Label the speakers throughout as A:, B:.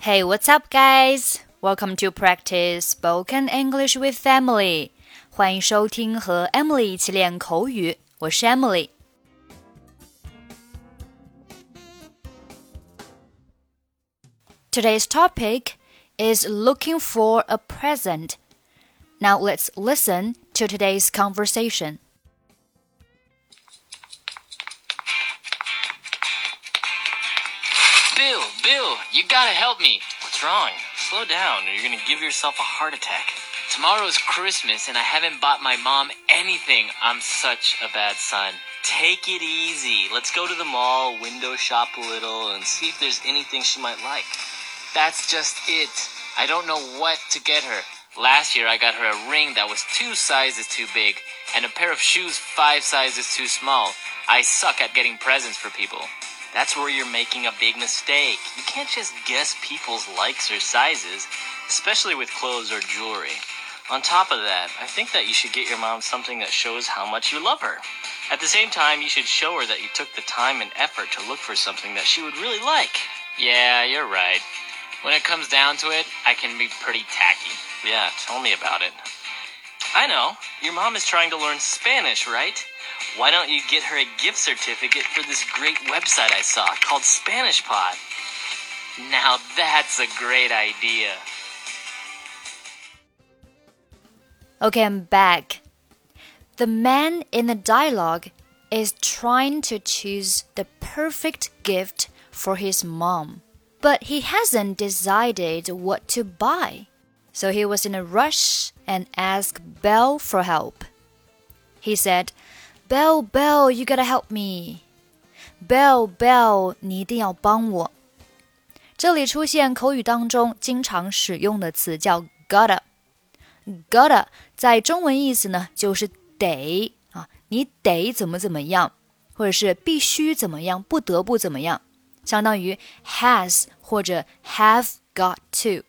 A: Hey, what's up, guys? Welcome to practice spoken English with Emily. 欢迎收听和 Emily 一起练口语，我是 Emily。Today's topic is looking for a present. Now let's listen to today's conversation.
B: You gotta help me. What's wrong? Slow down, or you're gonna give yourself a heart attack. Tomorrow's Christmas, and I haven't bought my mom anything. I'm such a bad son. Take it easy. Let's go to the mall, window shop a little, and see if there's anything she might like. That's just it. I don't know what to get her. Last year, I got her a ring that was two sizes too big, and a pair of shoes five sizes too small. I suck at getting presents for people. That's where you're making a big mistake. You can't just guess people's likes or sizes, especially with clothes or jewelry. On top of that, I think that you should get your mom something that shows how much you love her. At the same time, you should show her that you took the time and effort to look for something that she would really like. Yeah, you're right. When it comes down to it, I can be pretty tacky. Yeah, tell me about it. I know. Your mom is trying to learn Spanish, right? Why don't you get her a gift certificate for this great website I saw called Spanish Pod? Now that's a great idea.
A: Okay, I'm back. The man in the dialogue is trying to choose the perfect gift for his mom, but he hasn't decided what to buy. So he was in a rush and asked Bill for help. He said, Bell, Bell, you gotta help me. Bell, Bell, 你一定要帮我。这里出现口语当中经常使用的词叫 gotta。gotta 在中文意思呢就是得啊，你得怎么怎么样，或者是必须怎么样，不得不怎么样，相当于 has 或者 have got to。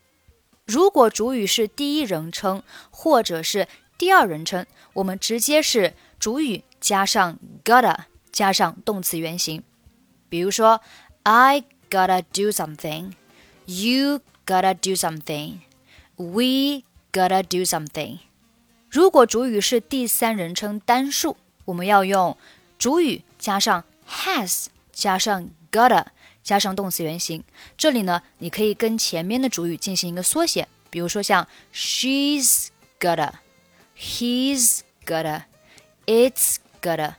A: 如果主语是第一人称或者是第二人称，我们直接是主语加上 gotta 加上动词原形。比如说，I gotta do something，you gotta do something，we gotta do something。如果主语是第三人称单数，我们要用主语加上 has 加上 gotta 加上动词原形。这里呢，你可以跟前面的主语进行一个缩写，比如说像 she's gotta，he's gotta，it's gotta。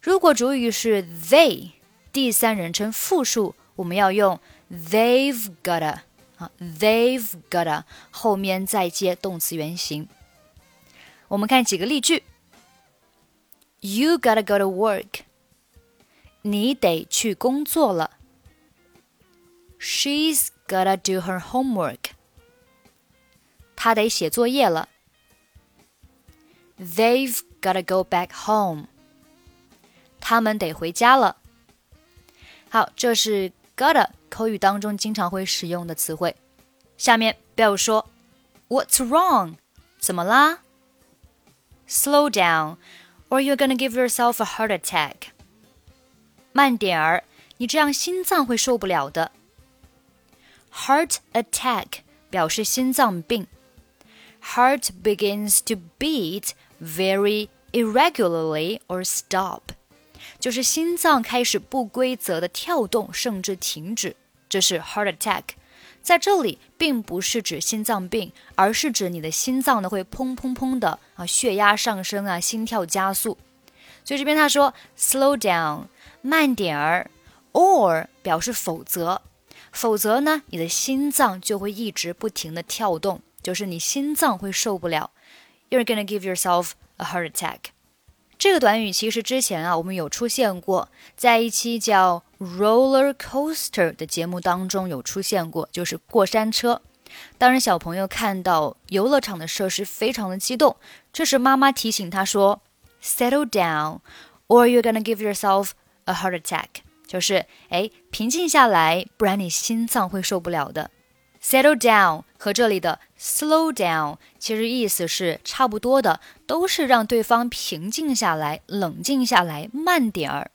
A: 如果主语是 they 第三人称复数，我们要用 they've gotta 啊，they've gotta 后面再接动词原形。我们看几个例句：You gotta go to work，你得去工作了。She's gotta do her homework，她得写作业了。They've gotta go back home，他们得回家了。好，这是 gotta 口语当中经常会使用的词汇。下面 Bill 说：“What's wrong？怎么啦？”Slow down, or you're gonna give yourself a heart attack. 慢点儿，你这样心脏会受不了的。Heart attack 表示心脏病。Heart begins to beat very irregularly or stop，就是心脏开始不规则的跳动，甚至停止，这是 heart attack。在这里，并不是指心脏病，而是指你的心脏呢会砰砰砰的啊，血压上升啊，心跳加速。所以这边他说 slow down，慢点儿，or 表示否则，否则呢，你的心脏就会一直不停的跳动，就是你心脏会受不了。You're gonna give yourself a heart attack。这个短语其实之前啊，我们有出现过，在一期叫 roller coaster 的节目当中有出现过，就是过山车。当然，小朋友看到游乐场的设施非常的激动，这时妈妈提醒他说：“Settle down, or you're gonna give yourself a heart attack。”就是哎，平静下来，不然你心脏会受不了的。Settle down 和这里的 slow down 其实意思是差不多的，都是让对方平静下来、冷静下来、慢点儿。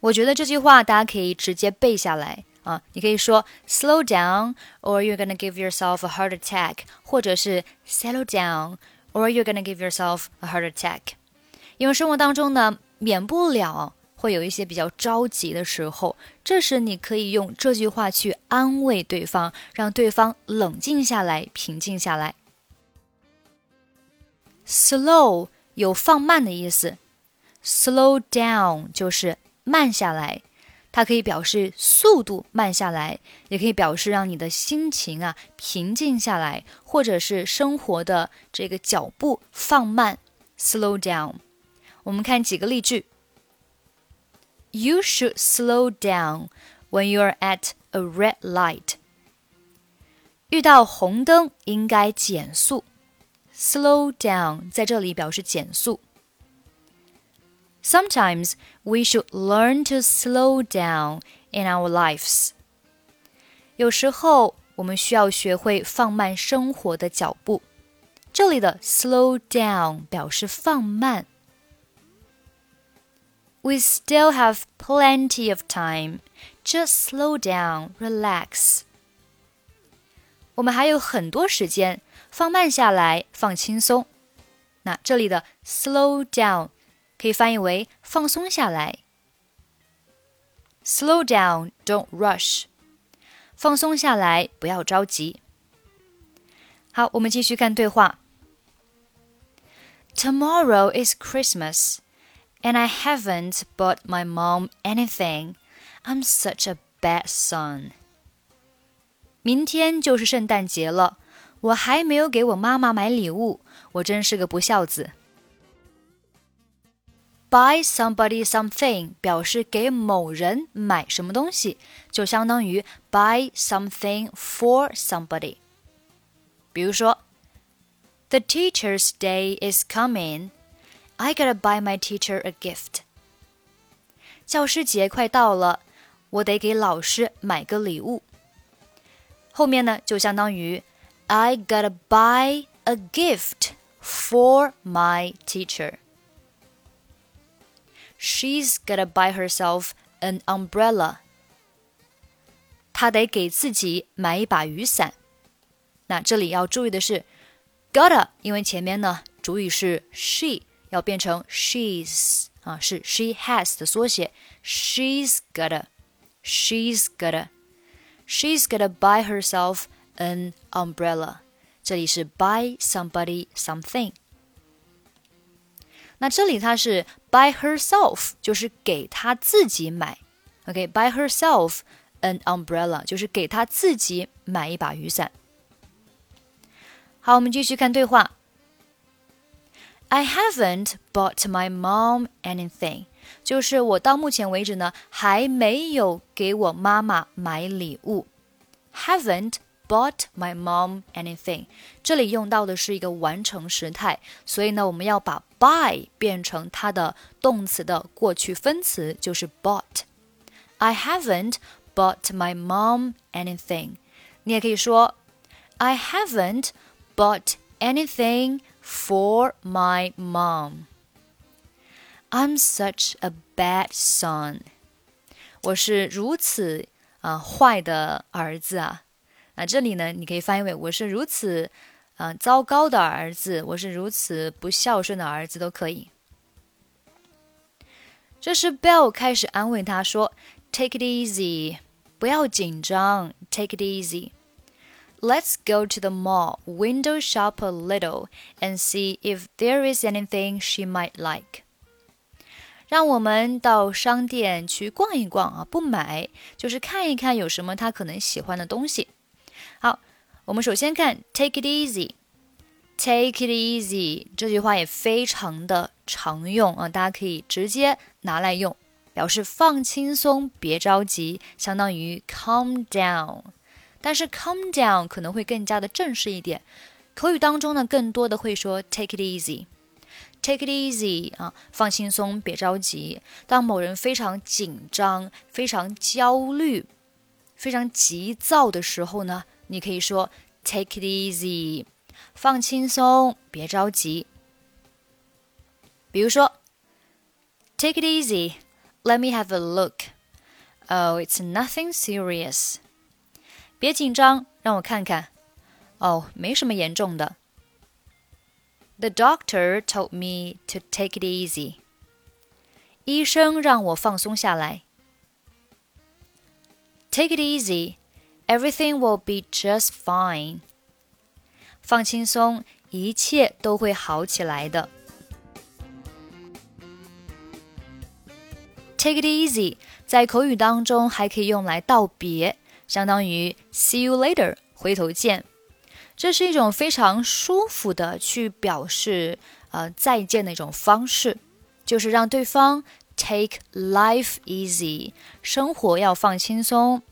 A: 我觉得这句话大家可以直接背下来啊，你可以说 slow down，or you're gonna give yourself a heart attack，或者是 settle down，or you're gonna give yourself a heart attack。因为生活当中呢，免不了会有一些比较着急的时候，这时你可以用这句话去安慰对方，让对方冷静下来，平静下来。Slow 有放慢的意思，slow down 就是慢下来。它可以表示速度慢下来，也可以表示让你的心情啊平静下来，或者是生活的这个脚步放慢，slow down。我们看几个例句 ：You should slow down when you're at a red light。遇到红灯应该减速，slow down 在这里表示减速。Sometimes we should learn to slow down in our lives. 有时候我们需要学会放慢生活的脚步。这里的 slow down 表示放慢。 We still have plenty of time. Just slow down, relax. 我们还有很多时间，放慢下来，放轻松。那这里的 slow down 可以翻译为放松下来。Slow down, don't rush。放松下来，不要着急。好，我们继续看对话。Tomorrow is Christmas, and I haven't bought my mom anything. I'm such a bad son. 明天就是圣诞节了，我还没有给我妈妈买礼物，我真是个不孝子。Buy somebody something 表示给某人买什么东西，就相当于 buy something for somebody。比如说，The teacher's day is coming. I gotta buy my teacher a gift. 教师节快到了，我得给老师买个礼物。后面呢，就相当于 I gotta buy a gift for my teacher. She's gotta buy herself an umbrella. 她得给自己买一把雨伞。那这里要注意的是，gotta，因为前面呢主语是 she， 要变成 she's 啊，是 she has 的缩写。She's gotta，she's gotta，she's gotta buy herself an umbrella。这里是 buy somebody something。那这里它是 by herself，就是给她自己买。OK，by、okay, herself an umbrella，就是给她自己买一把雨伞。好，我们继续看对话。 I haven't bought my mom anything，就是我到目前为止呢还没有给我妈妈买礼物。Haven't bought my mom anything。这里用到的是一个完成时态，所以呢，我们要把 buy 变成它的动词的过去分词，就是 bought。I haven't bought my mom anything。你也可以说 I haven't bought anything for my mom. I'm such a bad son. 我是如此啊、呃、坏的儿子啊！那这里呢，你可以翻译为我是如此啊、呃、糟糕的儿子，我是如此不孝顺的儿子都可以。这时，Bill 开始安慰他说：“Take it easy，不要紧张，Take it easy。” Let's go to the mall, window shop a little, and see if there is anything she might like.” 让我们到商店去逛一逛啊，不买，就是看一看有什么他可能喜欢的东西。好，我们首先看 take it easy，take it easy 这句话也非常的常用啊，大家可以直接拿来用，表示放轻松，别着急，相当于 calm down。 但是 calm down 可能会更加的正式一点，口语当中呢，更多的会说 take it easy，take it easy 啊，放轻松，别着急。当某人非常紧张、非常焦虑、非常急躁的时候呢？你可以说 “take it easy”，放轻松，别着急。比如说，“take it easy”，let me have a look。 Oh, it's nothing serious. 别紧张，让我看看。哦，没什么严重的。The doctor told me to take it easy. 医生让我放松下来。Take it easy. Everything will be just fine. 放轻松，一切都会好起来的。Take it easy，在口语当中还可以用来道别， 相当于 see you later，回头见。这是一种非常舒服的去表示呃再见的一种方式，就是让对方 take life easy，生活要放轻松。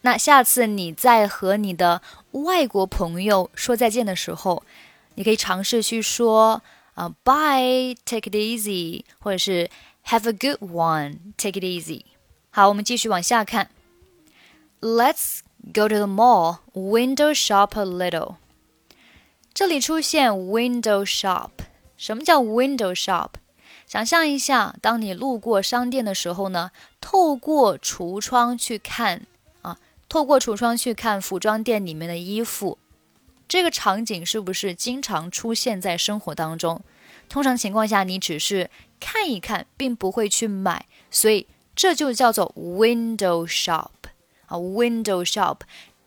A: 那下次你在和你的外国朋友说再见的时候，你可以尝试去说啊，bye，take it easy，或者是 have a good one，take it easy。好，我们继续往下看。Let's go to the mall, window shop a little。这里出现 window shop，什么叫 window shop？想象一下，当你路过商店的时候呢，透过橱窗去看啊，透过橱窗去看服装店里面的衣服，这个场景是不是经常出现在生活当中？通常情况下，你只是看一看，并不会去买，所以这就叫做 window shop 啊，window shop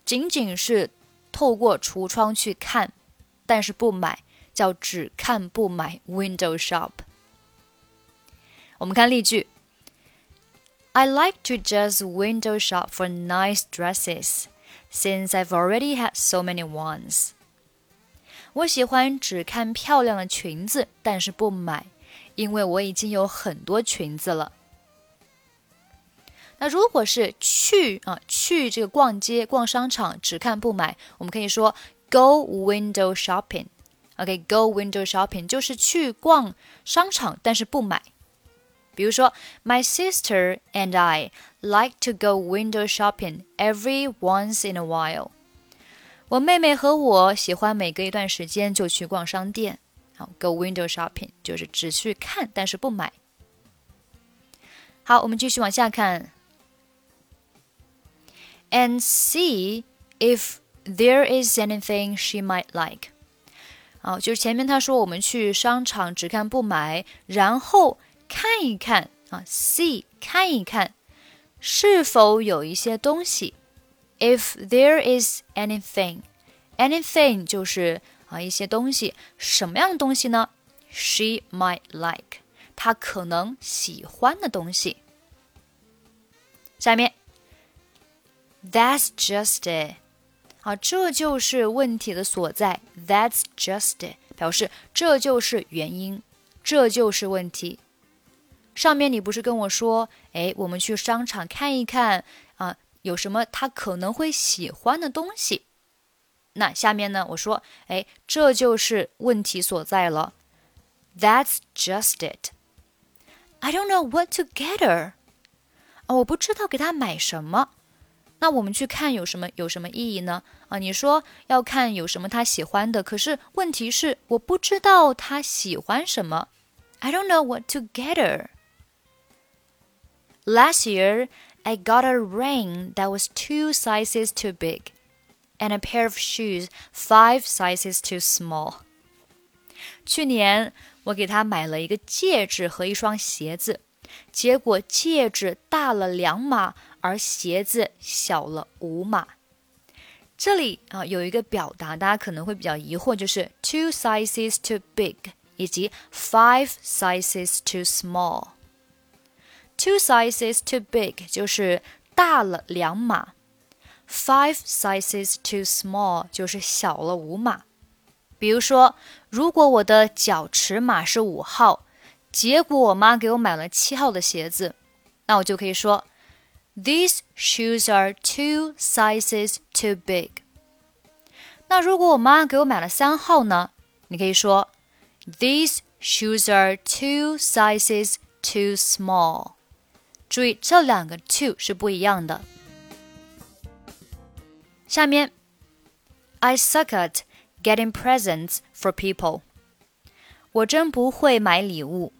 A: 仅仅是透过橱窗去看。但是不买叫只看不买，window shop。我们看例句：I like to just window shop for nice dresses, since I've already had so many ones。我喜欢只看漂亮的裙子，但是不买，因为我已经有很多裙子了。 那如果是去啊去这个逛街、逛商场，只看不买，我们可以说 Go window shopping. OK, go window shopping 就是去逛商场，但是不买。比如说，My sister and I like to go window shopping every once in a while. 我妹妹和我喜欢每隔一段时间就去逛商店。好，go window shopping 就是只去看，但是不买。好，我们继续往下看。And see if there is anything she might like，啊，就是前面他说我们去商场只看不买，然后看一看啊，see 看一看是否有一些东西。If there is anything，anything 就是啊一些东西，什么样的东西呢？She might like，她可能喜欢的东西。下面，That's just it。啊，这就是问题的所在。That's just it，表示这就是原因，这就是问题。上面你不是跟我说，哎，我们去商场看一看啊，有什么他可能会喜欢的东西？那下面呢，我说，哎，这就是问题所在了。That's just it. I don't know what to get her. 啊，我不知道给她买什么。那我们去看有什么有什么意义呢？啊，你说要看有什么他喜欢的，可是问题是我不知道他喜欢什么。I don't know what to get her. Last year, I got a ring that was two sizes too big, and a pair of shoes five sizes too small. 去年我给他买了一个戒指和一双鞋子，结果戒指大了两码。 而鞋子小了五码。这里啊有一个表达，大家可能会比较疑惑，就是 two sizes too big 以及 five sizes too small。two sizes too big 就是大了两码，five sizes too small 就是小了五码。比如说，如果我的脚尺码是五号，结果我妈给我买了七号的鞋子，那我就可以说。These shoes are two sizes too big。那如果我妈给我买了三号呢？你可以说，These shoes are two sizes too small。注意这两个 two 是不一样的。下面，I suck at getting presents for people。我真不会买礼物。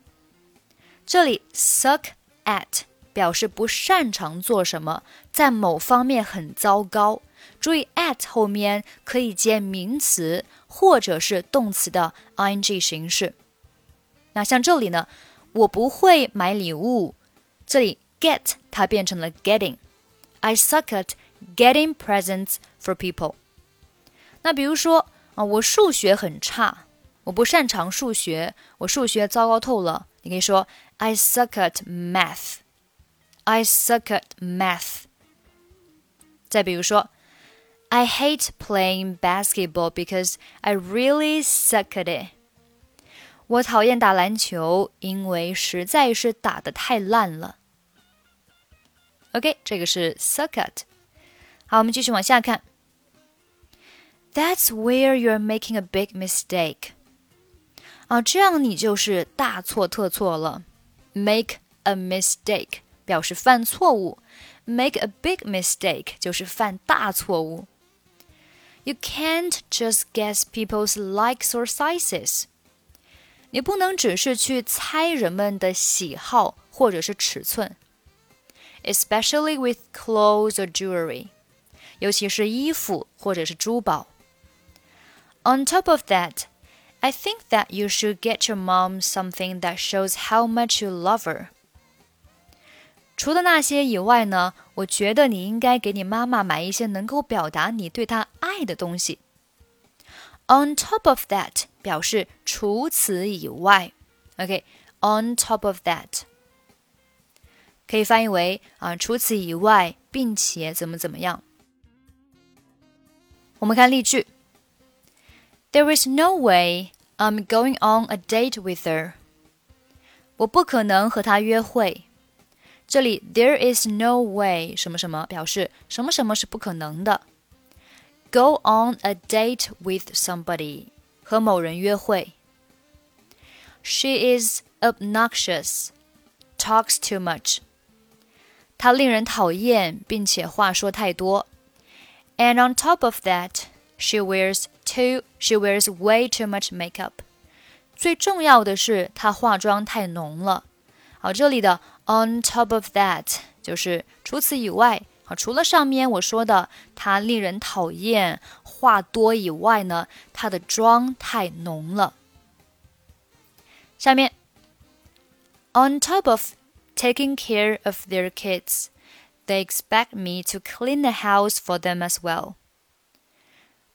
A: 这里 suck at 表示不擅长做什么，在某方面很糟糕。注意，at 后面可以接名词或者是动词的 ing 形式。那像这里呢，我不会买礼物，这里 get 它变成了 getting。I suck at getting presents for people。那比如说啊，我数学很差，我不擅长数学，我数学糟糕透了。你可以说 I suck at math。I suck at math。再比如说，I hate playing basketball because I really suck at it。我讨厌打篮球，因为实在是打得太烂了。OK，这个是 suck at。好，我们继续往下看。That's where you're making a big mistake。啊，这样你就是大错特错了。Make a mistake 表示犯错误，make a big mistake 就是犯大错误。You can't just guess people's likes or sizes。你不能只是去猜人们的喜好或者是尺寸，especially with clothes or jewelry，尤其是衣服或者是珠宝。On top of that, I think that you should get your mom something that shows how much you love her. 除了那些以外呢，我觉得你应该给你妈妈买一些能够表达你对她爱的东西。On top of that 表示除此以外，OK，on top of that 可以翻译为啊除此以外，并且怎么怎么样。我们看例句。There is no way I'm going on a date with her. 我不可能和她约会。这里 there is no way 什么什么表示什么什么是不可能的。Go on a date with somebody 和某人约会。She is obnoxious, talks too much. 她令人讨厌，并且话说太多。And on top of that, she wears too she wears way too much makeup。最重要的是，她化妆太浓了。 好，这里的 on top of that 就是除此以外。好，除了上面我说的她令人讨厌、话多以外呢，她的妆太浓了。下面，on top of taking care of their kids, they expect me to clean the house for them as well.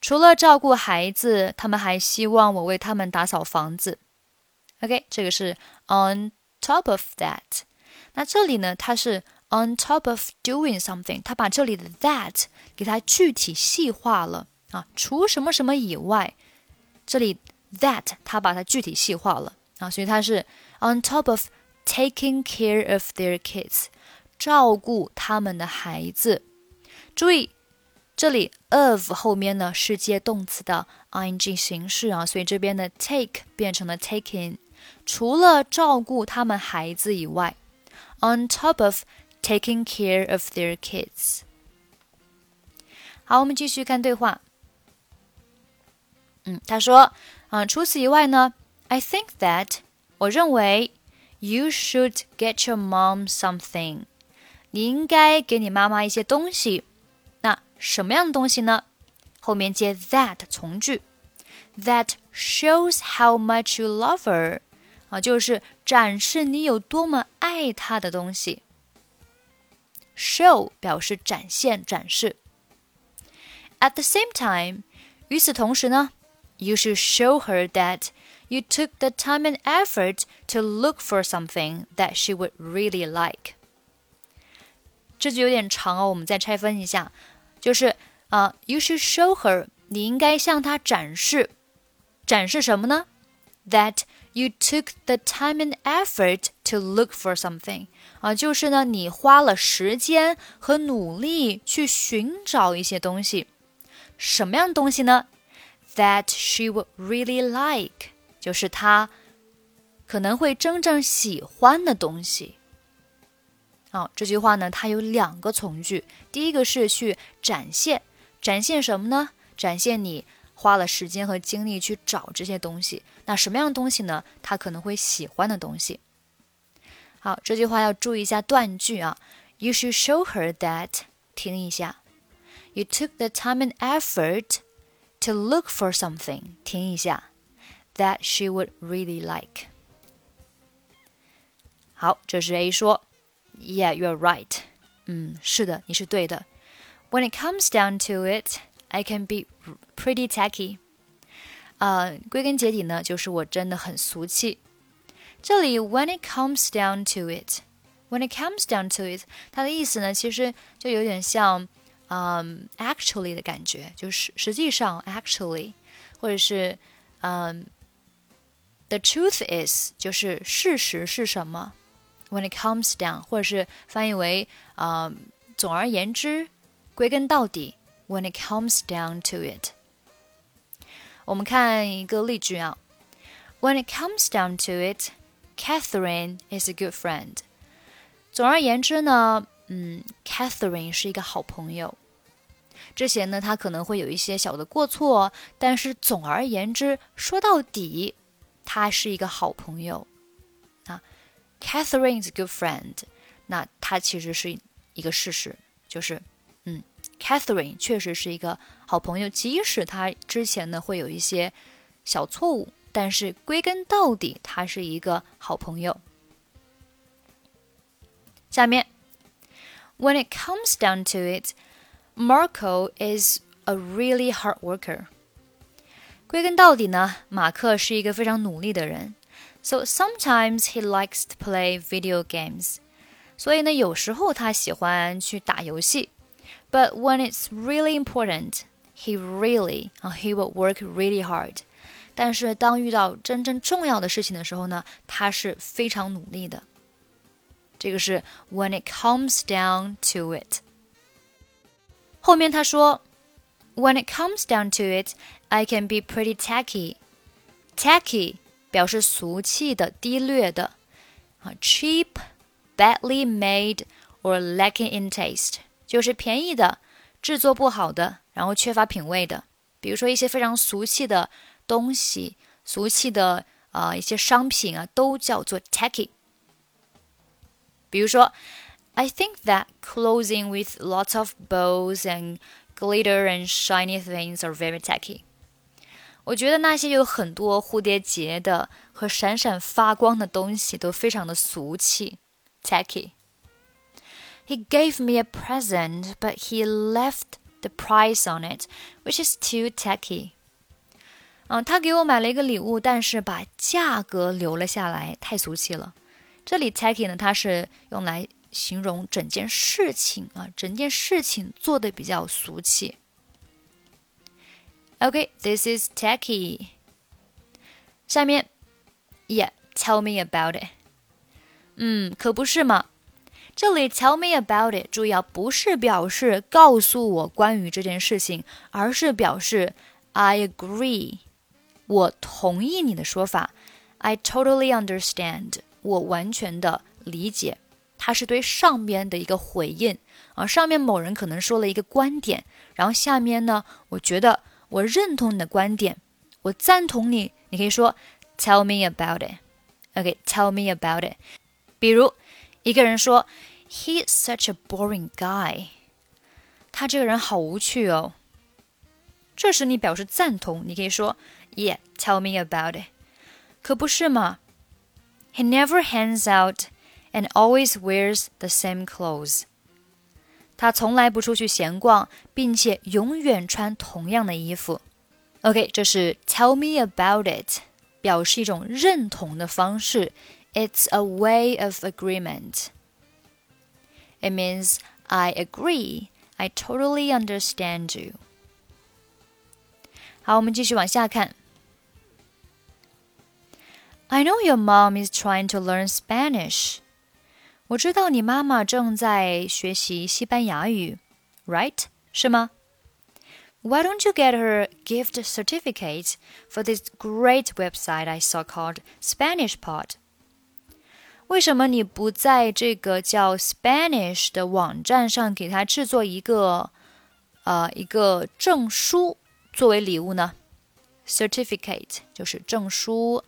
A: 除了照顾孩子，他们还希望我为他们打扫房子。OK，这个是 on top of that。那这里呢，它是 on top of doing something，它把这里的 that 给它具体细化了啊，除什么什么以外，这里 that 它把它具体细化了啊，所以它是 on top of taking care of their kids，照顾他们的孩子。注意。这里 of 后面呢是接动词的 ing 形式啊，所以这边的 take 变成了 taking。 除了照顾他们孩子以外，on top of taking care of their kids。好，我们继续看对话。嗯，他说，啊，除此以外呢，I think that 我认为 you should get your mom something。你应该给你妈妈一些东西。那什么样的东西呢？后面接 that 从句，that shows how much you love her，啊，就是展示你有多么爱她的东西。show 表示展现、展示。At the same time，与此同时呢，you should show her that you took the time and effort to look for something that she would really like。这句有点长哦，我们再拆分一下。就是啊，you should show her，你应该向她展示，展示什么呢？That you took the time and effort to look for something，啊，就是呢，你花了时间和努力去寻找一些东西，什么样的东西呢？That she would really like，就是她可能会真正喜欢的东西。好，这句话呢，它有两个从句。第一个是去展现，展现什么呢？展现你花了时间和精力去找这些东西。那什么样的东西呢？他可能会喜欢的东西。 好，这句话要注意一下断句啊。You should show her that，听一下。You took the time and effort to look for something，听一下。That she would really like。好，这是 A 说，Yeah, you're right。嗯，是的，你是对的。When it comes down to it, I can be pretty tacky。啊，归根结底呢，就是我真的很俗气。这里 when it comes down to it，when it comes down to it，它的意思呢，其实就有点像嗯 actually 的感觉，就是实际上 actually，或者是嗯 the truth is，就是事实是什么。When it comes down，或者是翻译为啊，总而言之，归根到底。 When it comes down to it，我们看一个例句啊。When it comes down to it，Catherine is a good friend。总而言之呢，嗯，Catherine 是一个好朋友。之前呢，他可能会有一些小的过错，但是总而言之，说到底，他是一个好朋友啊。Catherine is good friend，那它其实是一个事实，就是 ，Catherine 确实是一个好朋友，即使他之前呢会有一些小错误，但是归根到底，他是一个好朋友。下面，When it comes down to it，Marco is a really hard worker。归根到底呢，马克是一个非常努力的人。So sometimes he likes to play video games. 所以呢，有时候他喜欢去打游戏。 But when it's really important, he really 啊、uh,，he will work really hard. 但是当遇到真正重要的事情的时候呢，他是非常努力的。这个是 when it comes down to it。后面他说，When it comes down to it, I can be pretty tacky. Tacky 表示俗气的、低劣的啊，cheap、badly made or lacking in taste， 就是便宜的、制作不好的，然后缺乏品味的。比如说一些非常俗气的东西、俗气的啊一些商品啊，都叫做 tacky。比如说，I think that clothing with lots of bows and glitter and shiny things are very tacky。我觉得那些有很多蝴蝶结的和闪闪发光的东西都非常的俗气，tacky。He gave me a present, but he left the price on it, which is too tacky. 嗯，他给我买了一个礼物，但是把价格留了下来，太俗气了。这里 tacky 呢，它是用来形容整件事情啊，整件事情做的比较俗气。Okay, this is tacky. 下面，Yeah, tell me about it. 嗯，可不是嘛。 这里 tell me about it，注意啊，不是表示告诉我关于这件事情，而是表示 I agree，我同意你的说法。I totally understand，我完全的理解。它是对上边的一个回应啊，上面某人可能说了一个观点，然后下面呢，我觉得。我认同你的观点，我赞同你。你可以说 "Tell me about it." OK，Tell me about it。比如一个人说 "He's such a boring guy." 他这个人好无趣哦。这时你表示赞同，你可以说 "Yeah, tell me about it." 可不是嘛？He never hangs out and always wears the same clothes. 他从来不出去闲逛，并且永远穿同样的衣服。OK，这是 Tell me about it，表示一种认同的方式。It's a way of agreement. It means I agree. I totally understand you. 好，我们继续往下看。I know your mom is trying to learn Spanish. 我知道你妈妈正在学习西班牙语，right？是吗？Why don't you get her gift certificate for this great website I saw called Spanish Pod？ 为什么你不在这个叫 Spanish 的网站上给她制作一个呃一个证书作为礼物呢？Certificate 就是证书。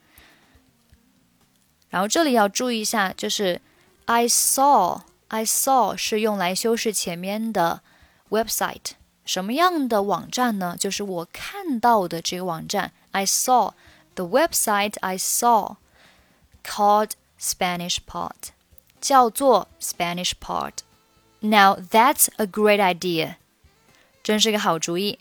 A: 然后这里要注意一下，就是 I saw I saw 是用来修饰前面的 website。什么样的网站呢？就是我看到的这个网站。I saw the website I saw called Spanish pot. 叫做 Spanish pot.。Now that's a great idea，真是个好主意。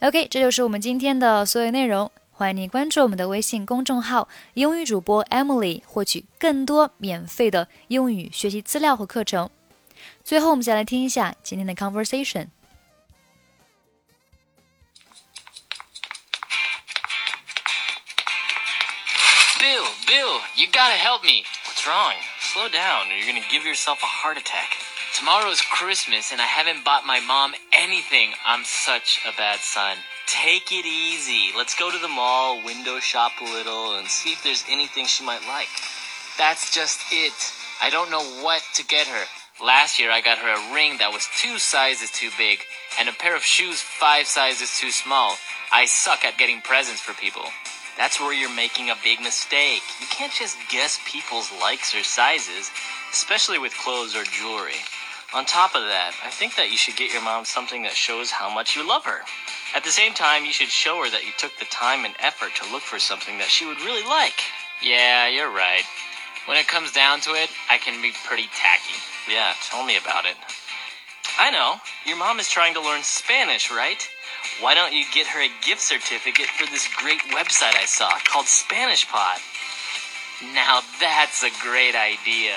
A: OK，这就是我们今天的所有内容。欢迎你关注我们的微信公众号“英语主播 Emily”，获取更多免费的英语学习资料和课程。最后，我们再来听一下今天的 conversation。
B: You gotta help me. What's wrong? Slow down, or you're gonna give yourself a heart attack. Tomorrow's Christmas, and I haven't bought my mom anything. I'm such a bad son. Take it easy. Let's go to the mall, window shop a little, and see if there's anything she might like. That's just it. I don't know what to get her. Last year, I got her a ring that was two sizes too big, and a pair of shoes five sizes too small. I suck at getting presents for people. That's where you're making a big mistake. You can't just guess people's likes or sizes, especially with clothes or jewelry. On top of that, I think that you should get your mom something that shows how much you love her. At the same time, you should show her that you took the time and effort to look for something that she would really like. Yeah, you're right. When it comes down to it, I can be pretty tacky. Yeah, tell me about it. I know. Your mom is trying to learn Spanish, right? Why don't you get her a gift certificate for this great website I saw called Spanish Pod? Now that's a great idea.